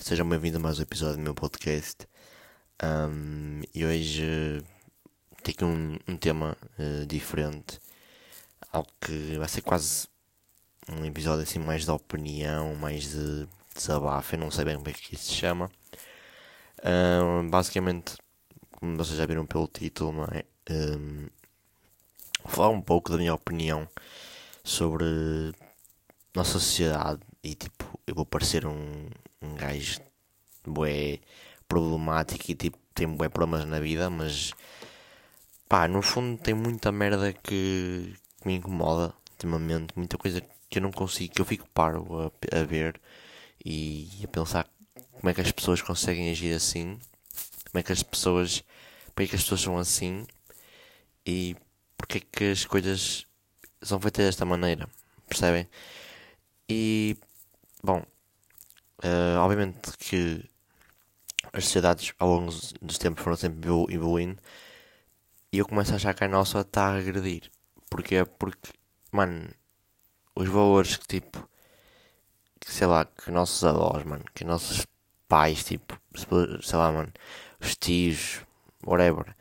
Sejam bem-vindos a mais um episódio do meu podcast. Um, e hoje tenho aqui um, um tema uh, diferente, algo que vai ser quase um episódio assim mais de opinião, mais de desabafo, eu não sei bem como é que isso se chama. Basicamente, como vocês já viram pelo título, não é? Um, vou falar um pouco da minha opinião sobre nossa sociedade e tipo, eu vou parecer um, um gajo bué problemático e tipo, tem bué problemas na vida, mas pá, no fundo tem muita merda que, que me incomoda ultimamente, muita coisa que eu não consigo, que eu fico paro a, a ver e a pensar como é que as pessoas conseguem agir assim, como é que as pessoas, porque é que as pessoas são assim e porque é que as coisas são feitas desta maneira, percebem? E bom, uh, obviamente que as sociedades ao longo dos tempos foram sempre evoluindo e eu começo a achar que a nossa está a regredir. Porquê? Porque, mano, os valores que tipo, que, sei lá, que nossos avós, mano, que nossos pais, tipo, sei lá, mano, os tios, whatever,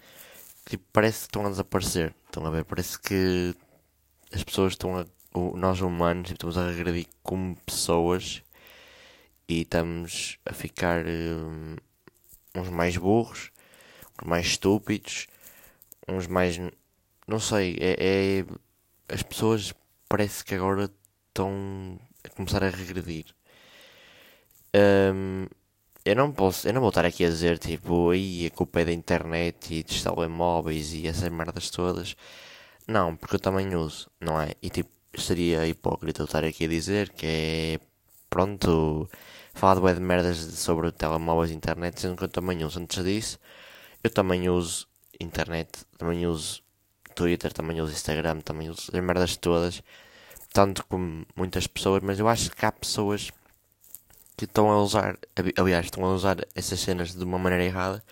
tipo, parece que estão a desaparecer. Estão a ver? Parece que as pessoas estão a. Nós humanos tipo, estamos a regredir como pessoas e estamos a ficar um, uns mais burros, uns mais estúpidos, uns mais. Não sei, é, é, as pessoas parece que agora estão a começar a regredir. Um, eu não posso, eu não vou estar aqui a dizer tipo, aí a culpa é da internet e dos telemóveis e essas merdas todas. Não, porque eu também uso, não é? E tipo, seria hipócrita eu estar aqui a dizer que é pronto, falar de, de merdas sobre telemóveis e internet, sendo que eu também uso. Antes disso, eu também uso internet, também uso Twitter, também uso Instagram, também uso as merdas todas, tanto como muitas pessoas, mas eu acho que há pessoas que estão a usar, aliás, estão a usar essas cenas de uma maneira errada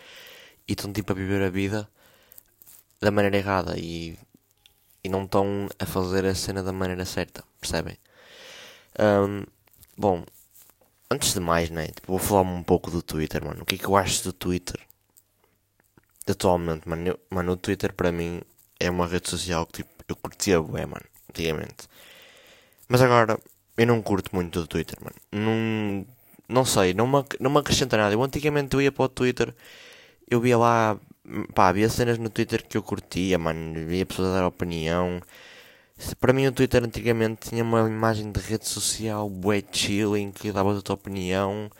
e estão tipo a viver a vida da maneira errada e, e não estão a fazer a cena da maneira certa, percebem? Um, bom, antes de mais, né, tipo, vou falar um pouco do Twitter, mano. O que é que eu acho do Twitter? Atualmente, mano, eu, mano, o Twitter para mim é uma rede social que tipo, eu curtia bué, mano, antigamente. Mas agora eu não curto muito do Twitter, mano. Não, não sei, não me, não me acrescenta nada. Eu antigamente eu ia para o Twitter, eu via lá, pá, havia cenas no Twitter que eu curtia, mano. Via pessoas a dar opinião. Para mim o Twitter antigamente tinha uma imagem de rede social bué chilling, que dava a tua opinião.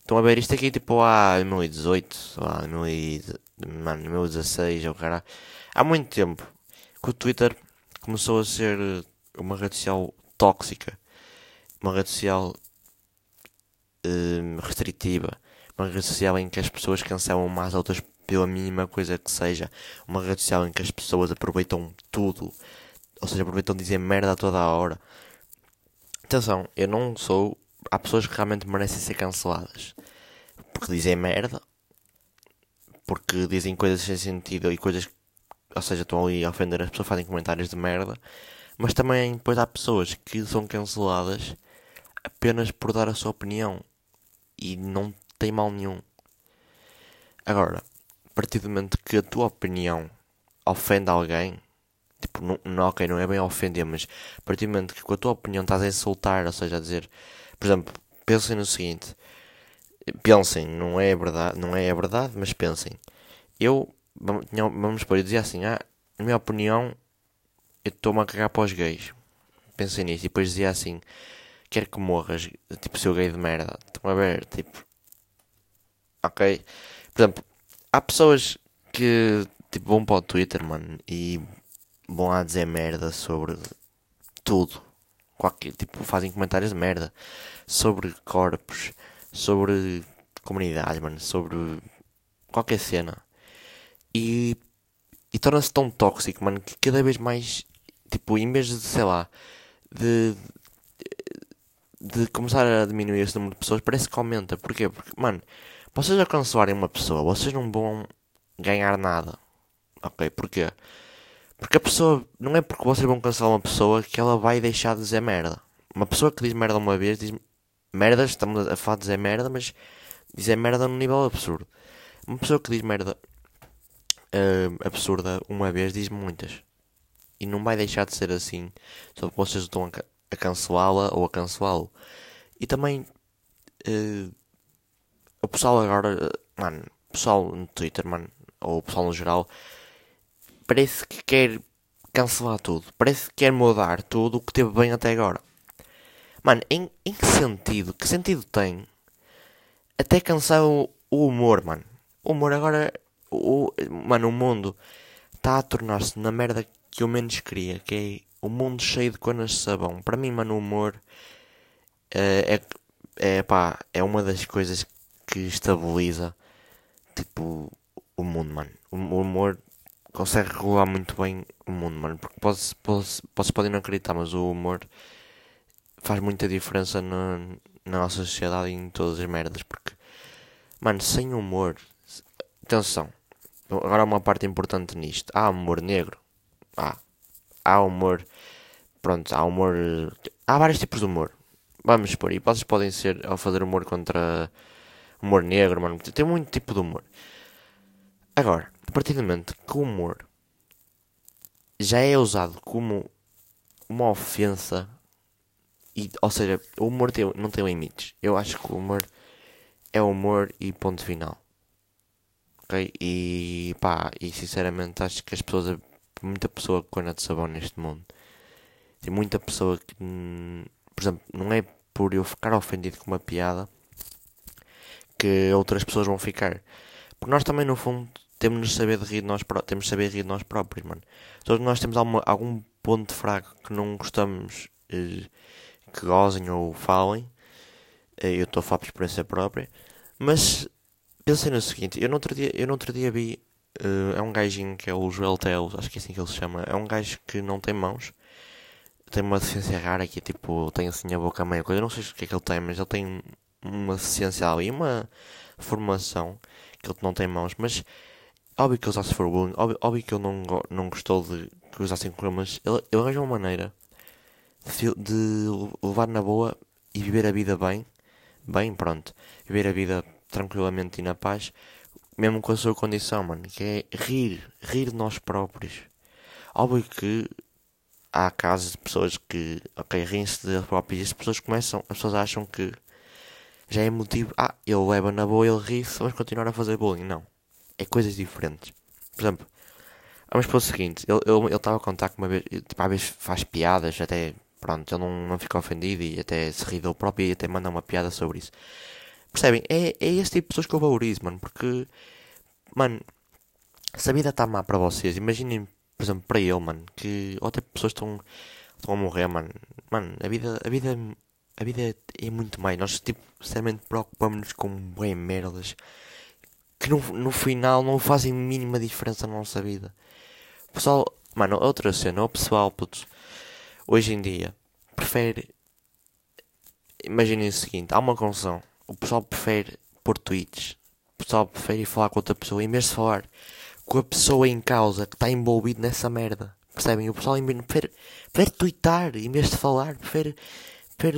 Estão a ver isto aqui tipo há 2018, lá, 2016, ou cara. Há muito tempo que o Twitter começou a ser uma rede social tóxica, uma rede social hum, restritiva, uma rede social em que as pessoas cancelam umas outras pela mínima coisa que seja, uma rede social em que as pessoas aproveitam tudo, ou seja, aproveitam dizer merda a toda a hora. Atenção, eu não sou. Há pessoas que realmente merecem ser canceladas porque dizem merda, porque dizem coisas sem sentido e coisas, ou seja, estão ali a ofender as pessoas, fazem comentários de merda, mas também depois há pessoas que são canceladas apenas por dar a sua opinião e não tem mal nenhum. Agora, a partir do momento que a tua opinião ofende alguém, tipo, não, não, ok, não é bem ofender, mas a partir do momento que com a tua opinião estás a insultar, ou seja, a dizer, por exemplo, pensem no seguinte, pensem, não é verdade, não é a verdade, mas pensem. Eu, vamos supor, eu dizia assim, ah, na minha opinião, eu estou-me a cagar para os gays. Pensem nisso. E depois dizia assim, quero que morras, tipo, seu gay de merda. Estão a ver, tipo... Ok? Por exemplo, há pessoas que, tipo, vão para o Twitter, mano, e vão a dizer merda sobre tudo. Qualquer, tipo, fazem comentários de merda sobre corpos, sobre comunidades, mano, sobre qualquer cena. E, e torna-se tão tóxico, mano, que cada vez mais, tipo, em vez de, sei lá, de, de começar a diminuir esse número de pessoas, parece que aumenta. Porquê? Porque, mano, vocês a cancelarem uma pessoa, vocês não vão ganhar nada. Ok? Porquê? Porque a pessoa, não é porque vocês vão cancelar uma pessoa que ela vai deixar de dizer merda. Uma pessoa que diz merda uma vez, diz, merdas, estamos a falar de dizer merda, mas dizer merda num nível absurdo. Uma pessoa que diz merda uh, absurda uma vez diz muitas. E não vai deixar de ser assim só porque vocês estão a, a cancelá-la ou a cancelá-lo. E também uh, o pessoal agora, mano, o pessoal no Twitter, mano, ou o pessoal no geral, parece que quer cancelar tudo. Parece que quer mudar tudo o que teve bem até agora. Mano, em, em que sentido? Que sentido tem? Até cansar o, o humor, mano. O humor agora. O, mano, o mundo está a tornar-se na merda que eu menos queria, que é o mundo cheio de conas de sabão. Para mim, mano, o humor é, é, é, pá, é uma das coisas que estabiliza tipo o mundo, mano. O, humor consegue regular muito bem o mundo, mano. Porque podes, podes, podes podem não acreditar, mas o humor faz muita diferença na, na nossa sociedade e em todas as merdas. Porque, mano, sem humor. Atenção, agora há uma parte importante nisto. Há humor negro. Há. Há humor. Pronto, há humor. Há vários tipos de humor. Vamos por aí. Vocês podem ser ao fazer humor contra humor negro, mano. Tem muito tipo de humor. Agora, a partir do momento que o humor já é usado como uma ofensa, e, ou seja, o humor tem, não tem limites. Eu acho que o humor é humor e ponto final. Ok? E pá, e sinceramente acho que as pessoas, muita pessoa que cona de sabão neste mundo, tem muita pessoa que, hum, por exemplo, não é por eu ficar ofendido com uma piada que outras pessoas vão ficar. Porque nós também, no fundo, temos de saber de rir de nós, temos de saber rir de nós próprios, mano. Todos nós temos alguma, algum ponto fraco que não gostamos eh, que gozem ou falem. Eh, eu estou a falar por experiência própria. Mas pensei no seguinte, eu no outro dia, eu no outro dia vi uh, é um gajinho que é o Joel Teles, acho que é assim que ele se chama. É um gajo que não tem mãos. Tem uma deficiência rara que é tipo, tem assim a boca meio coisa. Eu não sei o que é que ele tem, mas ele tem uma deficiência ali, uma formação que ele não tem mãos, mas óbvio que ele usasse for bullying, óbvio, óbvio que ele não, não gostou de que usassem com mas ele, ele arranjou uma maneira de, de levar na boa e viver a vida bem, bem, pronto, viver a vida tranquilamente e na paz, mesmo com a sua condição, mano, que é rir, rir de nós próprios. Óbvio que há casos de pessoas que, ok, riem-se de próprios e as pessoas começam, as pessoas acham que já é motivo. Ah, ele leva na boa, ele ri-se, vamos continuar a fazer bullying. Não. É coisas diferentes. Por exemplo, vamos para o seguinte: ele estava a contar que uma vez, tipo, às vezes faz piadas, até pronto, ele não, não fica ofendido e até se ri dele próprio e até manda uma piada sobre isso. Percebem? É, é esse tipo de pessoas que eu valorizo, mano, porque, mano, se a vida está má para vocês, imaginem, por exemplo, para ele, mano, que outras pessoas estão, estão a morrer, mano, mano, a vida, a vida a vida é muito mais. Nós, tipo, sinceramente, preocupamos-nos com bem merdas que no, no final não fazem mínima diferença na nossa vida. Pessoal, mano, outra cena, o pessoal, putz, hoje em dia, prefere. Imaginem o seguinte: há uma confusão. O pessoal prefere pôr tweets. O pessoal prefere falar com outra pessoa em vez de falar com a pessoa em causa que está envolvido nessa merda. Percebem? O pessoal prefere, prefere twittar em vez de falar, prefere para,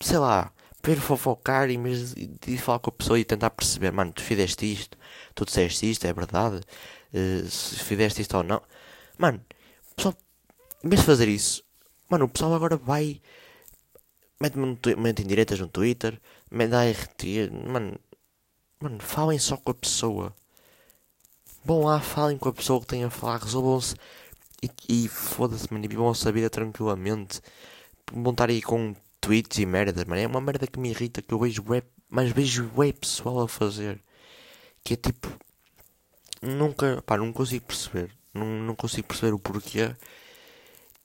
sei lá, para fofocar e falar com a pessoa e tentar perceber, mano, tu fizeste isto, tu disseste isto, é verdade, uh, se fizeste isto ou não. Mano, o pessoal, em vez de fazer isso, mano, o pessoal agora vai, mete-me mete em diretas no Twitter, me dá RT, mano, mano, falem só com a pessoa. Vão lá, falem com a pessoa que tem a falar, resolvam-se e, e foda-se, mano, e vivam a sua vida tranquilamente vão estar aí com tweets e merdas, mano. É uma merda que me irrita que eu vejo web, mas vejo web pessoal a fazer. Que é tipo. Nunca, pá, não consigo perceber. Não, não consigo perceber o porquê.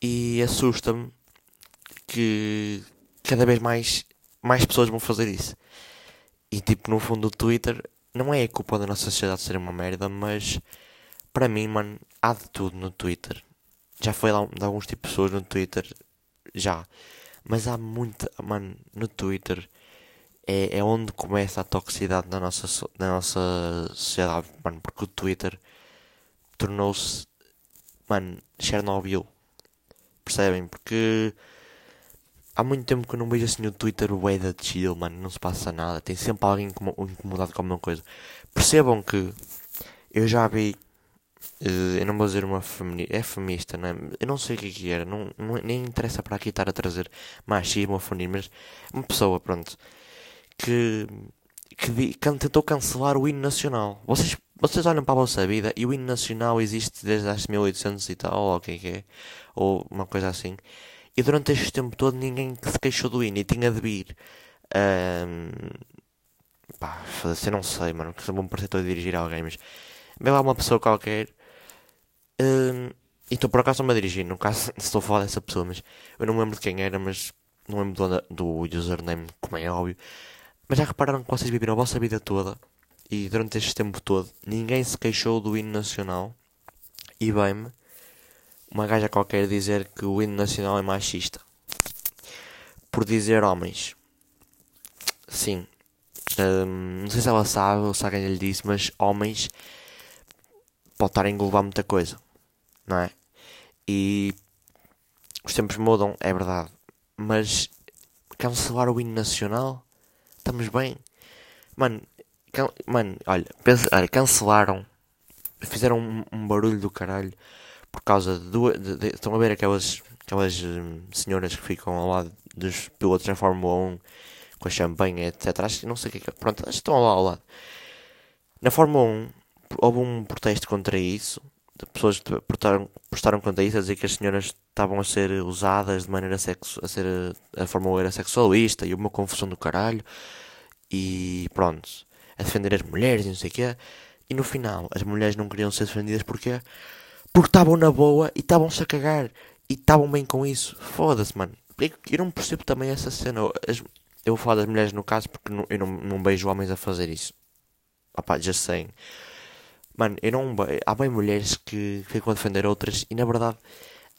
E assusta-me que cada vez mais, mais pessoas vão fazer isso. E tipo, no fundo, o Twitter não é a culpa da nossa sociedade ser uma merda, mas para mim, mano, há de tudo no Twitter. Já foi lá de alguns tipos de pessoas no Twitter já. Mas há muita. Mano, no Twitter é, é onde começa a toxicidade na nossa, na nossa sociedade, mano. Porque o Twitter tornou-se. Mano, Chernobyl. Percebem? Porque há muito tempo que eu não vejo assim o Twitter o da chill, mano. Não se passa nada. Tem sempre alguém incomodado com alguma coisa. Percebam que eu já vi. Uh, eu não vou dizer uma feminista. É feminista, não é? Eu não sei o que, é que era. Não, não, nem interessa para aqui estar a trazer machismo ou feminismo, mas uma pessoa, pronto, que, que, que tentou cancelar o hino nacional. Vocês, vocês olham para a vossa vida e o hino nacional existe desde as 1800 e tal, ou o que é que é, ou uma coisa assim. E durante este tempo todo ninguém se queixou do hino e tinha de vir. Um, pá, eu não sei, mano, que vou-me parecer estou a dirigir alguém, mas vem lá uma pessoa qualquer. E estou por acaso a me dirigir, no caso estou a falar dessa pessoa, mas eu não me lembro de quem era, mas não lembro do, do username, como é óbvio. Mas já repararam que vocês viveram a vossa vida toda e durante este tempo todo ninguém se queixou do hino nacional e bem-me uma gaja qualquer dizer que o hino nacional é machista por dizer homens. Sim. Um, não sei se ela sabe ou se alguém lhe disse, mas homens pode estar a englobar muita coisa, não é? E os tempos mudam, é verdade, mas cancelar o hino nacional estamos bem. Mano, can, mano olha, pensa, olha, cancelaram, fizeram um, um, barulho do caralho por causa de, duas, de, de, estão a ver aquelas, aquelas hum, senhoras que ficam ao lado dos pilotos da Fórmula 1 com a champanhe, etc. Acho que não sei o que é. Pronto, acho que estão lá ao lado. Na Fórmula 1 houve um protesto contra isso. Pessoas que protestaram, protestaram isso a dizer que as senhoras estavam a ser usadas de maneira sexo, a ser a Fórmula 1 era sexualista e uma confusão do caralho e pronto, a defender as mulheres e não sei o quê. E no final, as mulheres não queriam ser defendidas porque porque estavam na boa e estavam-se a cagar e estavam bem com isso. Foda-se, mano. Eu não percebo também essa cena. As, eu vou falar das mulheres no caso porque não, eu não, não vejo homens a fazer isso. Opá, já sei. Mano, eu não. Há bem mulheres que ficam a defender outras e na verdade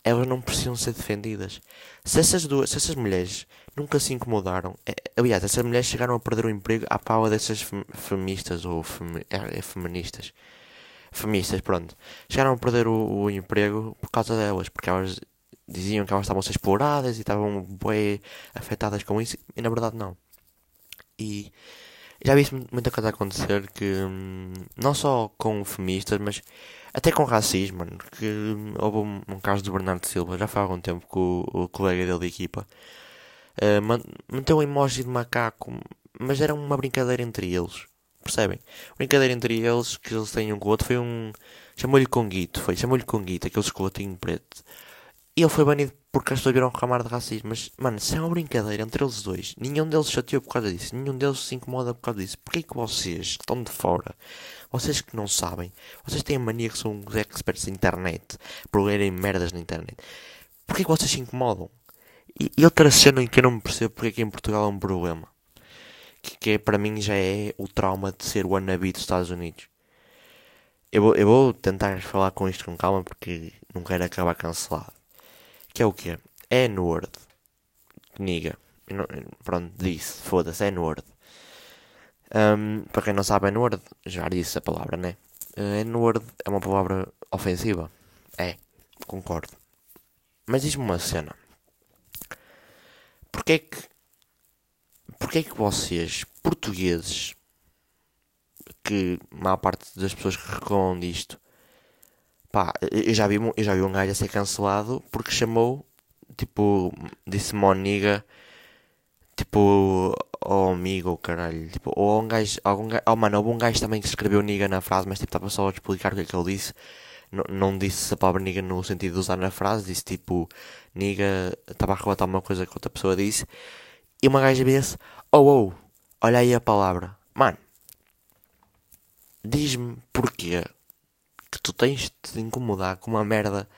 elas não precisam ser defendidas. Se essas duas, se essas mulheres nunca se incomodaram, é, aliás, essas mulheres chegaram a perder o emprego à pala dessas feministas ou femi, é, é, feministas. Feministas, pronto. Chegaram a perder o, o, emprego por causa delas, porque elas diziam que elas estavam a ser exploradas e estavam bem afetadas com isso, e na verdade não. E já vi muita coisa acontecer que hum, não só com feministas, mas até com racismo, mano. Que houve um, um caso do Bernardo Silva, já faz algum tempo que o, o colega dele de equipa uh, meteu um emoji de macaco, mas era uma brincadeira entre eles. Percebem? Brincadeira entre eles que eles têm um com o outro foi um. Chamou-lhe Conguito, foi. Chamou-lhe Conguito, aquele chocolatinho preto. E ele foi banido porque pessoas viram reclamar de racismo. Mas, mano, se é uma brincadeira entre eles dois, nenhum deles chateou por causa disso. Nenhum deles se incomoda por causa disso. Porquê que vocês que estão de fora, vocês que não sabem, vocês têm a mania que são os experts da internet, por lerem merdas na internet. Porquê que vocês se incomodam? E, e outra cena em que eu não me percebo porque é que em Portugal é um problema. Que, que é, para mim já é o trauma de ser o wannabe dos Estados Unidos. Eu vou, eu vou tentar falar com isto com calma porque não quero acabar cancelado. Que é o quê? É N-word. Niga. Pronto, disse. Foda-se, é N-word. Um, para quem não sabe, N-word, já disse a palavra, né? Uh, N-word é uma palavra ofensiva. É, concordo. Mas diz-me uma cena. Porquê que. Porquê que vocês, portugueses, que a maior parte das pessoas que reclamam disto, Pá, eu já vi, eu já vi um gajo a ser cancelado porque chamou, tipo, disse moniga, tipo, ao amigo, caralho, tipo, ou um gajo, algum gajo, oh mano, houve um gajo também que escreveu niga na frase, mas tipo, estava só a explicar o que é que ele disse, não, não disse a palavra niga no sentido de usar na frase, disse tipo, niga, estava a relatar uma coisa que outra pessoa disse, e uma gaja disse, oh, oh, olha aí a palavra, mano, diz-me porquê que tu tens de te incomodar com uma merda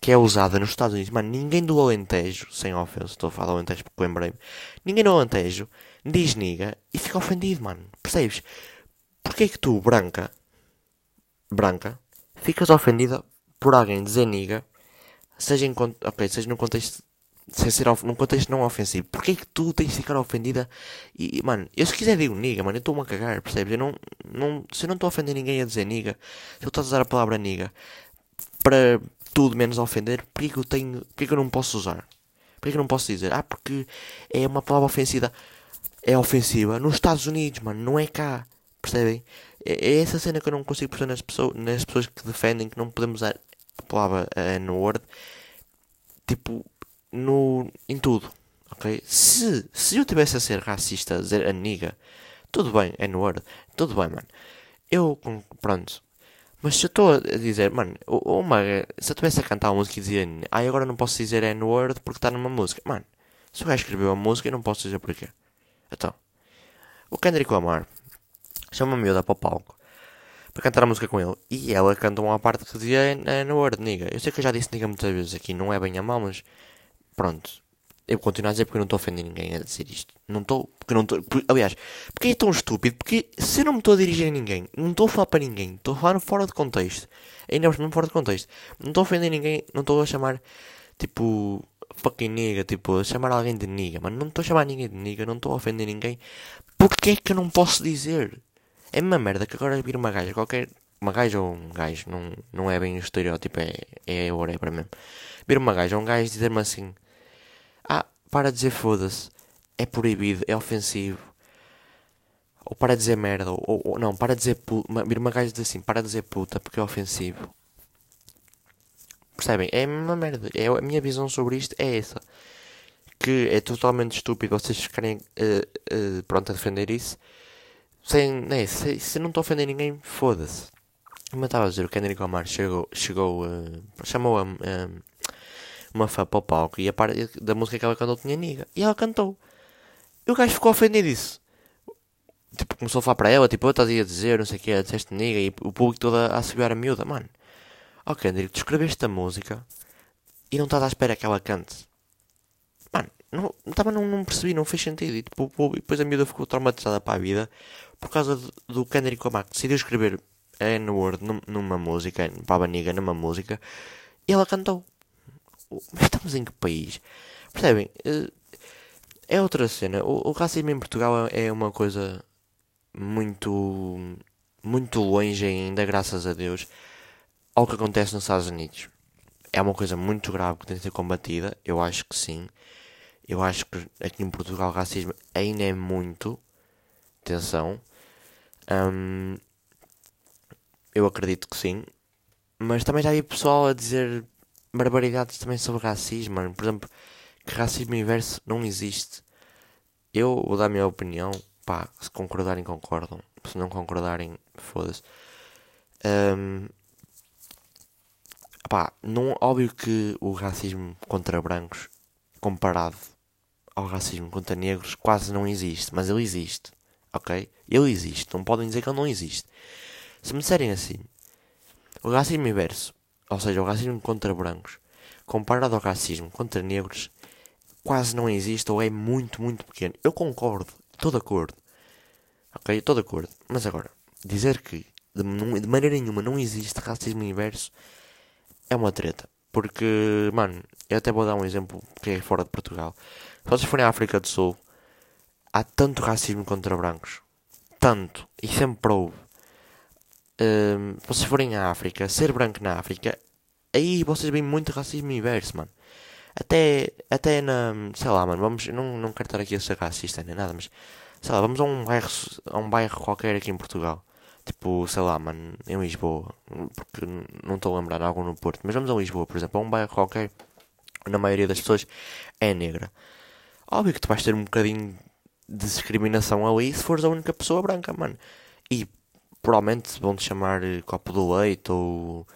que é usada nos Estados Unidos. Mano, ninguém do Alentejo, sem ofensa, estou a falar do Alentejo porque lembrei-me, ninguém do Alentejo diz niga e fica ofendido, mano. Percebes? Porquê é que tu, branca, branca, ficas ofendida por alguém dizer niga, seja, em, okay, seja num contexto sem ser num contexto não ofensivo. Porquê é que tu tens de ficar ofendida? E, mano, eu se quiser digo niga, mano, eu estou-me a cagar, percebes? Eu não, não, se eu não estou a ofender ninguém a dizer niga, se eu estou a usar a palavra niga para tudo menos ofender, porquê que eu tenho, porquê que eu não posso usar? Porquê que eu não posso dizer? Ah, porque é uma palavra ofensiva. É ofensiva nos Estados Unidos, mano, não é cá. Percebem? É, é essa cena que eu não consigo perceber nas pessoas, nas pessoas que defendem que não podemos usar a palavra uh, no Word. Tipo, no, em tudo. Ok? Se, se eu tivesse a ser racista, a dizer a niga, tudo bem, é no Word. Tudo bem, mano. Eu, pronto, mas se eu estou a dizer, mano, uma, se eu estivesse a cantar uma música e dizia, ai agora não posso dizer N-word porque está numa música. Mano, se o gajo escreveu a música eu não posso dizer porquê. Então, o Kendrick Lamar chama a miúda para o palco para cantar a música com ele e ela canta uma parte que dizia N-word, niga. Eu sei que eu já disse niga muitas vezes aqui, não é bem a mal, mas pronto. Eu continuo a dizer porque eu não estou a ofender ninguém a dizer isto. Não estou. Porque não estou. Aliás, porque é tão estúpido? Porque se eu não me estou a dirigir a ninguém, não estou a falar para ninguém, estou a falar fora de contexto. Ainda não fora de contexto. Não estou a ofender ninguém, não estou a chamar tipo fucking nigga, tipo, a chamar alguém de nigga, mas não estou a chamar ninguém de nigga, não estou a ofender ninguém. Porquê é que eu não posso dizer? É uma merda que agora vir uma gaja, qualquer. Uma gaja ou um gajo, não, não é bem o estereótipo, é, é whatever mesmo. Vir uma gaja ou um gajo dizer-me assim: Ah, para dizer foda-se é proibido, é ofensivo. Ou para dizer merda, ou, ou não, para dizer puta. Vir uma gaja diz assim, para dizer puta porque é ofensivo. Percebem? É uma merda. É, a minha visão sobre isto é essa. Que é totalmente estúpido vocês ficarem uh, uh, pronto a defender isso. Sem, né, se, se não estou a ofender ninguém, foda-se. Como eu estava a dizer, o Kendrick Lamar chegou, chegou uh, chamou a, uma fã para o palco e a parte da música que ela cantou tinha niga. E ela cantou. E o gajo ficou ofendido disso. Tipo, começou a falar para ela, tipo, eu estás a dizer, não sei o que, disseste niga, e o público todo a, subir a miúda, mano. Ok, André, tu escreveste a música e não estás à espera que ela cante. Mano, não, não, não percebi, não fez sentido. E, tipo, depois a miúda ficou traumatizada para a vida por causa do, do Kendrick Lamar que decidiu escrever N-word numa música, para a Baniga numa música, e ela cantou. Estamos em que país? Percebem? Uh, é outra cena. O, o racismo em Portugal é uma coisa muito, muito longe ainda, graças a Deus, ao que acontece nos Estados Unidos. É uma coisa muito grave que tem de ser combatida. Eu acho que sim. Eu acho que aqui em Portugal o racismo ainda é muito. Atenção. Um, eu acredito que sim. Mas também já vi pessoal a dizer barbaridades também sobre racismo, mano. Por exemplo, que racismo inverso não existe. Eu vou dar a minha opinião. Pá, se concordarem, concordam. Se não concordarem, foda-se. Um, pá, não, óbvio que o racismo contra brancos, comparado ao racismo contra negros, quase não existe. Mas ele existe. Ok? Ele existe. Não podem dizer que ele não existe. Se me disserem assim, o racismo inverso, ou seja, o racismo contra brancos, comparado ao racismo contra negros, quase não existe ou é muito, muito pequeno. Eu concordo, estou de acordo. Ok, estou de acordo. Mas agora, dizer que de, de, maneira nenhuma não existe racismo inverso é uma treta. Porque, mano, eu até vou dar um exemplo que é fora de Portugal. Se vocês forem à África do Sul, há tanto racismo contra brancos. Tanto. E sempre houve. Um, vocês forem à África, ser branco na África, aí vocês veem muito racismo inverso, mano. Até, até na. Sei lá, mano, vamos. Não, não quero estar aqui a ser racista nem nada, mas. Sei lá, vamos a um bairro, a um bairro qualquer aqui em Portugal. Tipo, sei lá, mano, em Lisboa. Porque não estou a lembrar algo no Porto. Mas vamos a Lisboa, por exemplo, a um bairro qualquer. Na maioria das pessoas é negra. Óbvio que tu vais ter um bocadinho de discriminação ali se fores a única pessoa branca, mano. E provavelmente vão-te chamar eh, copo de leite ou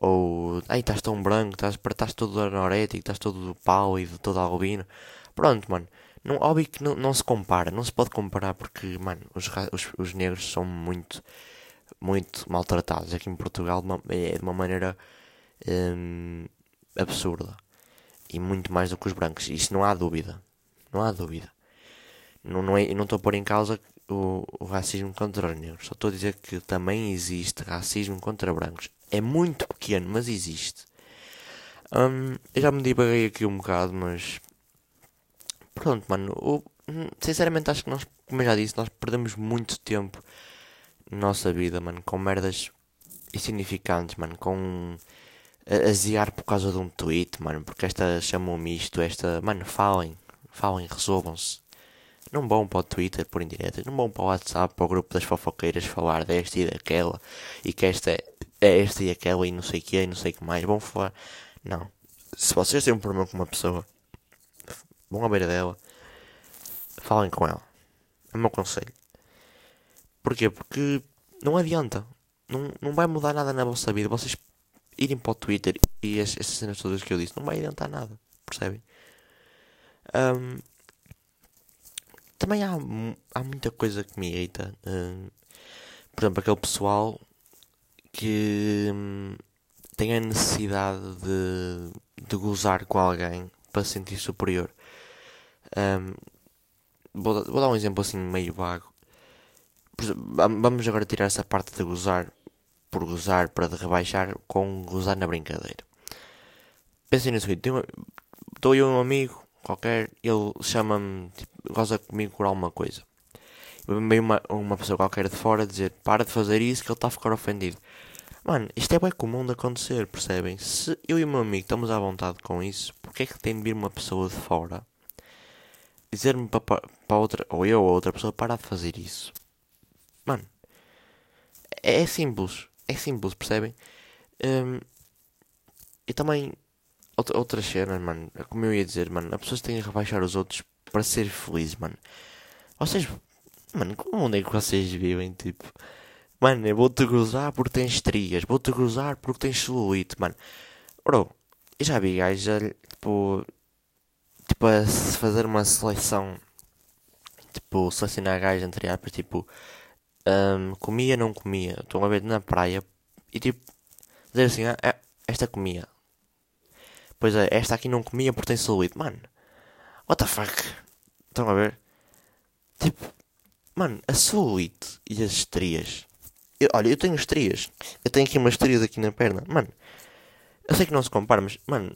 ou, ai, estás tão branco, estás, estás todo anorético, estás todo pálido, todo albino. Pronto, mano. Não, óbvio que não, não se compara, não se pode comparar porque, mano, os, os, os negros são muito, muito maltratados aqui em Portugal de uma, é de uma maneira hum, absurda. E muito mais do que os brancos. Isso não há dúvida. Não há dúvida. Não, não, é, não estou a pôr em causa o, o racismo contra os negros. Só estou a dizer que também existe racismo contra brancos. É muito pequeno, mas existe. Um, eu já me divaguei aqui um bocado, mas. Pronto, mano. Eu, sinceramente, acho que nós, como eu já disse, nós perdemos muito tempo na nossa vida, mano, com merdas insignificantes, mano, com aziar por causa de um tweet, mano, porque esta chamou-me isto, esta, mano, falem, falem, resolvam-se. Não vão para o Twitter por indiretas, não vão para o WhatsApp, para o grupo das fofoqueiras falar desta e daquela, e que esta é esta e aquela e não sei o que e não sei o que mais. Vão falar. Não. Se vocês têm um problema com uma pessoa, vão à beira dela, falem com ela. É o meu conselho. Porquê? Porque não adianta. Não, não vai mudar nada na vossa vida. Vocês irem para o Twitter e essas cenas todas que eu disse, não vai adiantar nada. Percebem? Um, também há, há muita coisa que me irrita. Um, por exemplo, aquele pessoal que um, tem a necessidade de, de gozar com alguém para se sentir superior. Um, vou, vou, dar um exemplo assim meio vago. Vamos agora tirar essa parte de gozar por gozar para de rebaixar com gozar na brincadeira. Pensem no seguinte: estou eu um amigo qualquer, ele chama-me, tipo, goza comigo por alguma coisa. Veio uma, uma pessoa qualquer de fora dizer para de fazer isso que ele está a ficar ofendido. Mano, isto é bem comum de acontecer, percebem? Se eu e o meu amigo estamos à vontade com isso, porque é que tem de vir uma pessoa de fora dizer-me para, para outra, ou eu ou outra pessoa, parar de fazer isso? Mano, é, é simples, é simples, percebem? Um, e também, outra, outras cenas, mano, como eu ia dizer, mano, as pessoas têm de rebaixar os outros para ser felizes, mano. Vocês, mano, como é que vocês vivem, tipo... Mano, eu vou-te cruzar porque tens estrias. Vou-te cruzar porque tens celulite, mano. Bro, eu já vi gajos, tipo... Tipo, a fazer uma seleção... Tipo, selecionar gajos entre aspas, tipo... Um, comia, não comia. Estão a ver na praia. E tipo... Dizer assim, ah, é, esta comia. Pois é, esta aqui não comia porque tem celulite. Mano, what the fuck? Estão a ver? Tipo, mano, a celulite e as estrias eu, olha, eu tenho estrias. Eu tenho aqui umas estrias aqui na perna. Mano, eu sei que não se compara, mas, mano,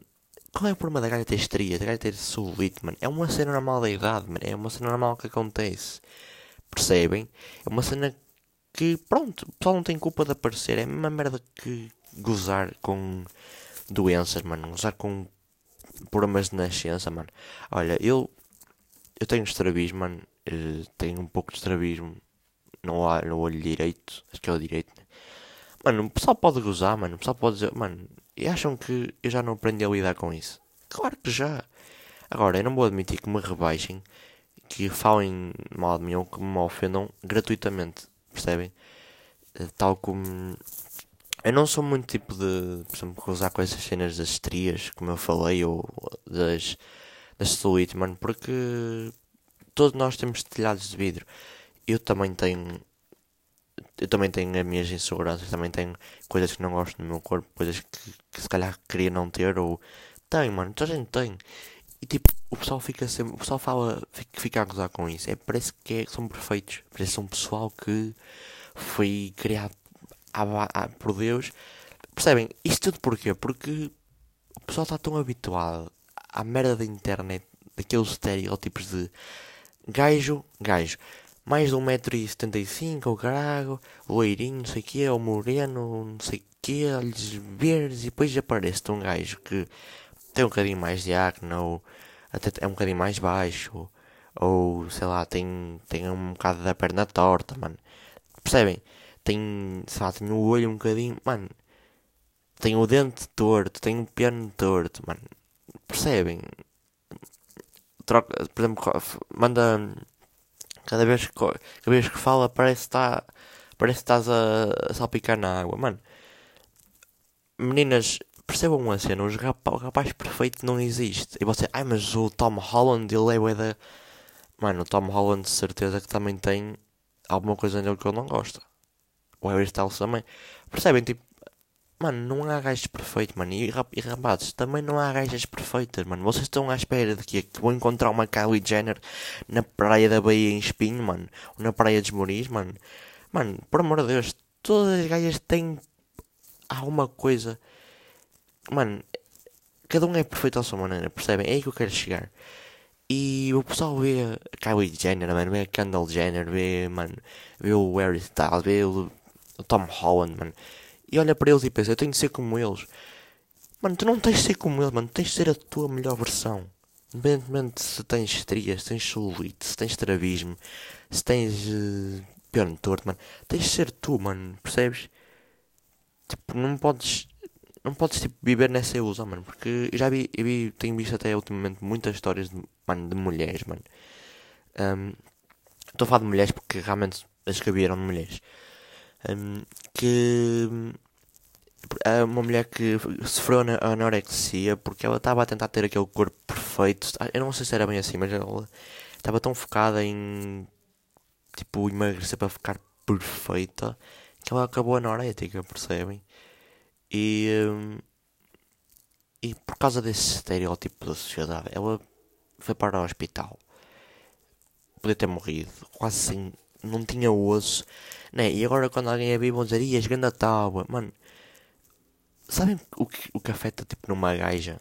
qual é o problema da galha ter estrias? Da galha ter celulite, mano? É uma cena normal da idade, mano. É uma cena normal que acontece. Percebem? É uma cena que, pronto, o pessoal não tem culpa de aparecer. É a mesma merda que gozar com doenças, mano. Gozar com problemas de nascença, mano. Olha, eu. Eu tenho estrabismo, mano. Eu tenho um pouco de estrabismo no, no olho direito. Acho que é o direito, né? Mano, o pessoal pode gozar, mano. O pessoal pode dizer, mano, e acham que eu já não aprendi a lidar com isso? Claro que já. Agora, eu não vou admitir que me rebaixem, que falem mal de mim ou que me ofendam gratuitamente. Percebem? Eh, tal como. Eu não sou muito tipo de, por exemplo, gozar com essas cenas das estrias, como eu falei, ou das, das celulites, mano, porque todos nós temos telhados de vidro eu também tenho. Eu também tenho as minhas inseguranças, também tenho coisas que não gosto no meu corpo, coisas que, que se calhar queria não ter, ou. Tenho, mano, toda a gente tem. E tipo, o pessoal fica sempre. O pessoal fala. Fica, fica a gozar com isso. É, parece que é, são perfeitos. Parece que são pessoal que foi criado a, a, por Deus. Percebem? Isto tudo porquê? Porque o pessoal está tão habituado à merda da internet, daqueles estereótipos de gajo, gajo mais de 1,75m, o caralho, loirinho, não sei o que, o moreno, não sei o que, olhos verdes, e depois aparece um gajo que tem um bocadinho mais de acne, ou até é um bocadinho mais baixo, ou sei lá, tem, tem um bocado da perna torta, mano. Percebem? Tem, sei lá, tem o olho um bocadinho, mano. Tem o dente torto, tem o piano torto, mano. Percebem? Troca, por exemplo, manda Cada vez que, cada vez que fala parece que está, parece estás a, a salpicar na água. Mano, meninas, percebam uma cena, os rapa, o rapaz perfeito não existe. E você, ai mas o Tom Holland, ele é da... Mano, o Tom Holland de certeza que também tem alguma coisa nele que eu não gosto. O Harry Styles também. Percebem, tipo, Mano, não há gajos perfeitos, mano. E, e rapazes, também não há gajas perfeitas, mano. Vocês estão à espera de que, que vou encontrar uma Kylie Jenner na praia da Bahia em Espinho, mano. Ou na praia dos Moris, mano. Mano, por amor de Deus, todas as gajas têm alguma coisa. Mano, cada um é perfeito à sua maneira, percebem? É aí que eu quero chegar. E o pessoal vê a Kylie Jenner, mano, vê a Kendall Jenner, vê, mano, vê o Harry Styles, vê o Tom Holland, mano. E olha para eles e pensa, eu tenho de ser como eles. Mano, tu não tens de ser como ele, mano. Tens de ser a tua melhor versão. Independentemente se tens estrias, se tens celulite, se tens estrabismo, se tens uh, pior torto, mano. Tens de ser tu, mano. Percebes? Tipo, não podes. Não podes tipo, viver nessa ilusão, mano. Porque eu já vi, eu vi, tenho visto até ultimamente muitas histórias de, mano, de mulheres, mano. Estou um, a falar de mulheres porque realmente as que viram de mulheres. Um, que uma mulher que sofreu anorexia porque ela estava a tentar ter aquele corpo perfeito. Eu não sei se era bem assim, mas ela estava tão focada em tipo emagrecer para ficar perfeita que ela acabou anorética, percebem? E, hum, e por causa desse estereótipo da sociedade, ela foi para o hospital. Podia ter morrido, quase assim, não tinha osso, né? E agora quando alguém é vivo vão dizer, ias grande tábua, mano Sabem o que, o que afeta tipo numa gaja?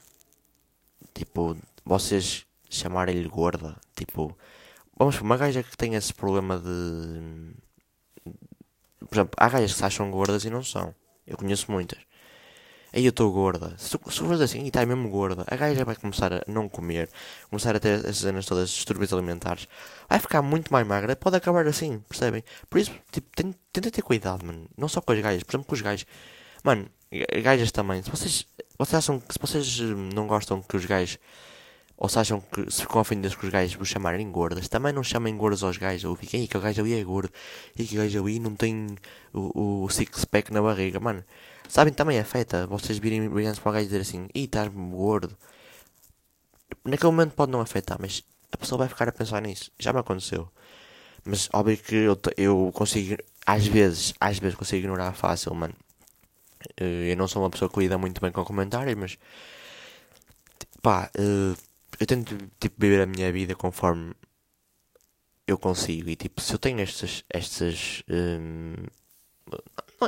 Tipo, vocês chamarem-lhe gorda. Tipo, vamos uma gaja que tem esse problema de. Por exemplo, há gajas que se acham gordas e não são. Eu conheço muitas. Aí eu estou gorda. Se tu fores assim e está mesmo gorda, a gaja vai começar a não comer, começar a ter essas cenas todas, distúrbios alimentares. Vai ficar muito mais magra, pode acabar assim, percebem? Por isso, tipo, tenta ter cuidado, mano. Não só com as gajas, por exemplo, com os gajos. Mano, gajas também. Se vocês, vocês acham que se vocês hum, não gostam que os gajos ou se acham que se ficam ofendidos que os gajos vos chamarem gordas, também não chamem gordas aos gajos. Ou fiquem, que o gajo ali é gordo, e que o gajo ali não tem o, o six-pack na barriga, mano. Sabem, também afeta vocês virem brilhantes para o gajo dizer assim, ih, estás gordo. Naquele momento pode não afetar, mas a pessoa vai ficar a pensar nisso. Já me aconteceu. Mas óbvio que eu, eu consigo, às vezes, às vezes consigo ignorar fácil, mano. Eh, eu não sou uma pessoa que lida muito bem com comentários, mas pá, eh, eu tento tipo, viver a minha vida conforme eu consigo. E tipo, se eu tenho estas. estas um,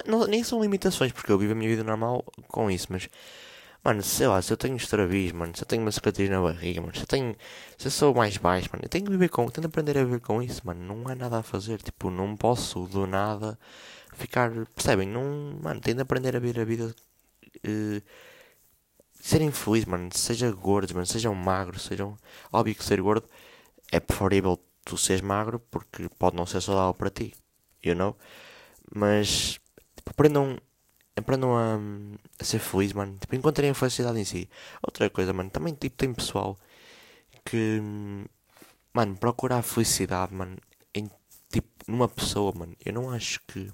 não, nem são limitações, porque eu vivo a minha vida normal com isso, mas. Mano, sei lá, se eu tenho estravis, mano, se eu tenho uma cicatriz na barriga, mano, se eu tenho. Se eu sou mais baixo, mano, eu tenho que viver com. Tenho que aprender a viver com isso, mano. Não há nada a fazer. Tipo, não posso do nada ficar. Percebem? Não. Mano, tem de aprender a ver a vida. Uh, serem felizes, mano. Seja gordos, mano. Sejam magros. Sejam. Óbvio que ser gordo é preferível tu seres magro porque pode não ser saudável para ti. You know? Mas. Tipo, aprendam. Aprendam a, a ser felizes, mano. Tipo, encontrem a felicidade em si. Outra coisa, mano. Também tipo, tem pessoal que. Mano, procurar a felicidade, mano. Em, tipo, numa pessoa, mano. Eu não acho que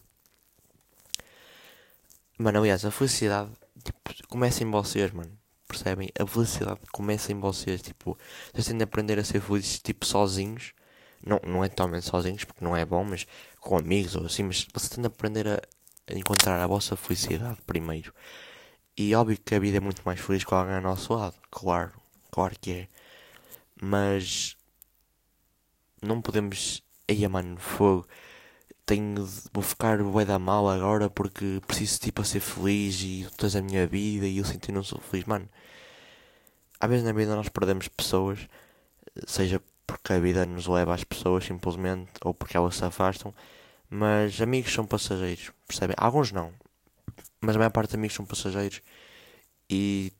Mano, aliás, a felicidade tipo, começa em vocês, mano. Percebem? A felicidade começa em vocês. Tipo, vocês têm de aprender a ser felizes, tipo, sozinhos. Não, não é totalmente sozinhos, porque não é bom, mas com amigos ou assim. Mas vocês têm de aprender a encontrar a vossa felicidade primeiro. E óbvio que a vida é muito mais feliz com alguém ao nosso lado. Claro, claro que é. Mas não podemos. Aí, mano, fogo tenho, vou ficar bué da mal agora porque preciso tipo a ser feliz e toda a minha vida e eu que não sou feliz, mano. Às vezes na vida nós perdemos pessoas, seja porque a vida nos leva às pessoas simplesmente ou porque elas se afastam, mas amigos são passageiros, percebem? Alguns não, mas a maior parte dos amigos são passageiros e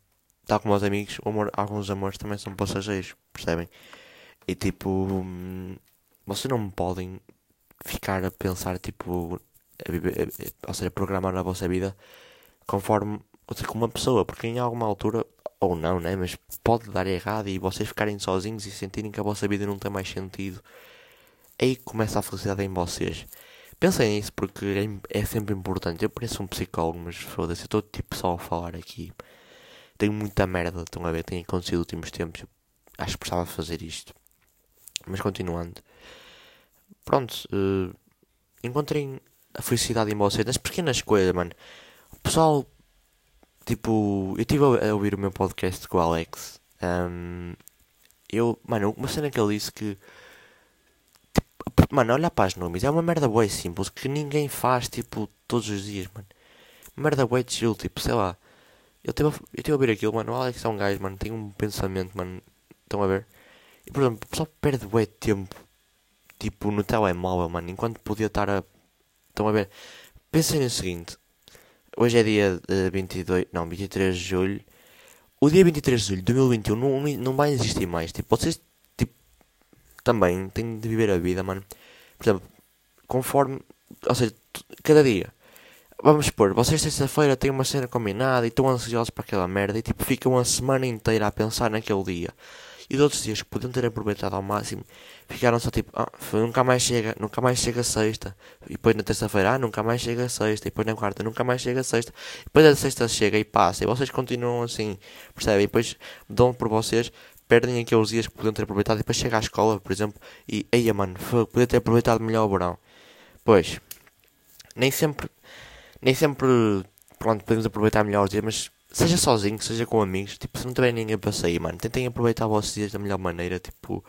tal como os amigos, amor, alguns amores também são passageiros, percebem? E tipo, hum, vocês não podem ficar a pensar, tipo, a viver, a, ou seja, programar a vossa vida conforme, seja, como uma pessoa, porque em alguma altura, ou não, né, mas pode dar errado e vocês ficarem sozinhos e sentirem que a vossa vida não tem mais sentido. Aí começa a felicidade em vocês. Pensem nisso porque é, é sempre importante. Eu pareço um psicólogo, mas foda-se, eu estou tipo só a falar aqui. Tenho muita merda, estão a ver, tem acontecido nos últimos tempos. Acho que precisava fazer isto. Mas continuando pronto, uh, encontrem a felicidade em vocês, nas pequenas coisas, mano. O pessoal, tipo, eu estive a, ouvir o meu podcast com o Alex. Um, eu, mano, uma cena que ele disse que, tipo, mano, olha para as números, é uma merda e simples que ninguém faz, tipo, todos os dias, mano. Merda boa e chill, tipo, sei lá. Eu estive a, a ouvir aquilo, mano. O Alex é um gajo, mano, tem um pensamento, mano. Estão a ver? E, por exemplo, o pessoal perde bué tempo tipo no telemóvel, mano, enquanto podia estar a. Estão a ver? Pensem no seguinte: hoje é dia uh, 22, não, 23 de julho o dia 23 de julho de 2021 não, não vai existir mais. Tipo, vocês também têm de viver a vida, mano. Por exemplo, conforme. Ou seja, cada dia. Vamos supor, vocês sexta-feira têm uma cena combinada e estão ansiosos para aquela merda e tipo ficam uma semana inteira a pensar naquele dia. E os outros dias que podiam ter aproveitado ao máximo, ficaram só tipo, ah, nunca mais chega, nunca mais chega sexta. E depois na terça-feira, ah, nunca mais chega sexta. E depois na quarta, nunca mais chega sexta. E depois a sexta chega e passa. E vocês continuam assim, percebem? E depois dão por vocês, perdem aqueles dias que podiam ter aproveitado. E depois chega à escola, por exemplo, e, eia mano, podia ter aproveitado melhor o verão. Pois, nem sempre, nem sempre, pronto, podemos aproveitar melhor os dias, mas Seja sozinho, seja com amigos, tipo, se não tiver ninguém para sair, mano, tentem aproveitar vossos dias da melhor maneira, tipo,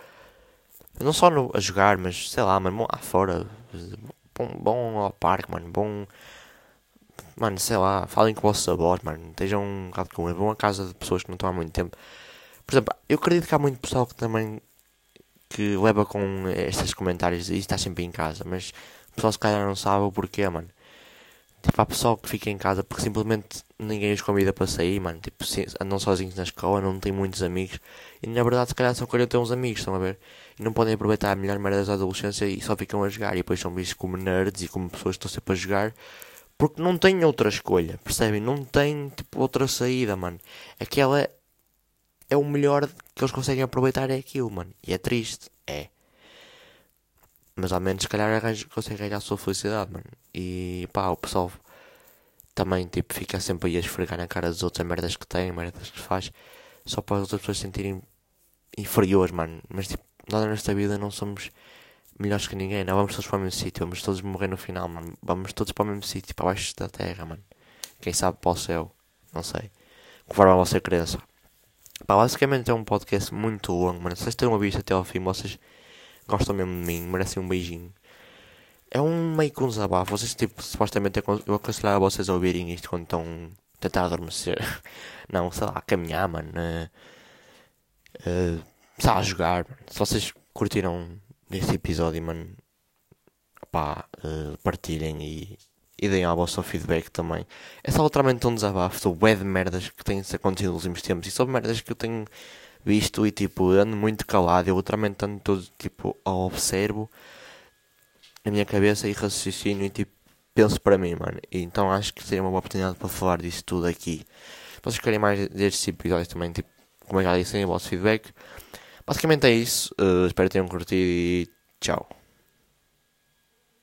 não só no, a jogar, mas sei lá, mano, bom lá fora, bom, bom ao parque, mano, bom, mano, sei lá, falem com vossos avós, mano, estejam um bocado com eles, vão a casa de pessoas que não estão há muito tempo. Por exemplo, eu acredito que há muito pessoal que também que leva com estes comentários e está sempre em casa, mas o pessoal se calhar não sabe o porquê, mano. Tipo, há pessoal que fica em casa porque simplesmente ninguém os convida para sair, mano. Tipo, andam sozinhos na escola, não têm muitos amigos. E na verdade, se calhar só querem ter uns amigos, estão a ver? E não podem aproveitar a melhor merda da adolescência e só ficam a jogar. E depois são vistos como nerds e como pessoas que estão sempre a jogar porque não têm outra escolha, percebem? Não têm tipo outra saída, mano. Aquela é o melhor que eles conseguem aproveitar, é aquilo, mano. E é triste, é. Mas ao menos, se calhar, arranja, consegue ganhar a sua felicidade, mano. E pá, o pessoal também, tipo, fica sempre aí a esfregar na cara dos outros as merdas que tem, merdas que faz, só para as outras pessoas se sentirem inferiores, mano. Mas, tipo, nós nesta vida não somos melhores que ninguém, não vamos todos para o mesmo sítio, vamos todos morrer no final, mano. Vamos todos para o mesmo sítio, para baixo da terra, mano. Quem sabe para o céu, não sei. Conforme a vossa crença. Pá, basicamente é um podcast muito longo, mano. Se vocês têm uma vista até ao fim, vocês gostam mesmo de mim, merecem um beijinho. É um meio que um desabafo. Vocês, tipo, supostamente eu aconselhava vocês a ouvirem isto quando estão a tentar adormecer. Não, sei lá, caminhar, mano. Uh, uh, sei lá, jogar, mano. Se vocês curtiram este episódio, mano, pá, uh, partilhem e, e deem ao vosso feedback também. É só literalmente um desabafo sobre de merdas que têm acontecido nos últimos tempos e sobre merdas que eu tenho visto e tipo, ando muito calado, eu literalmente ando todo tipo ao observo na minha cabeça e raciocínio e tipo penso para mim, mano. E, então acho que seria uma boa oportunidade para falar disso tudo aqui. Se vocês querem mais destes episódios também, tipo, como eu já disse, o vosso feedback. Basicamente é isso. Uh, espero que tenham curtido e tchau.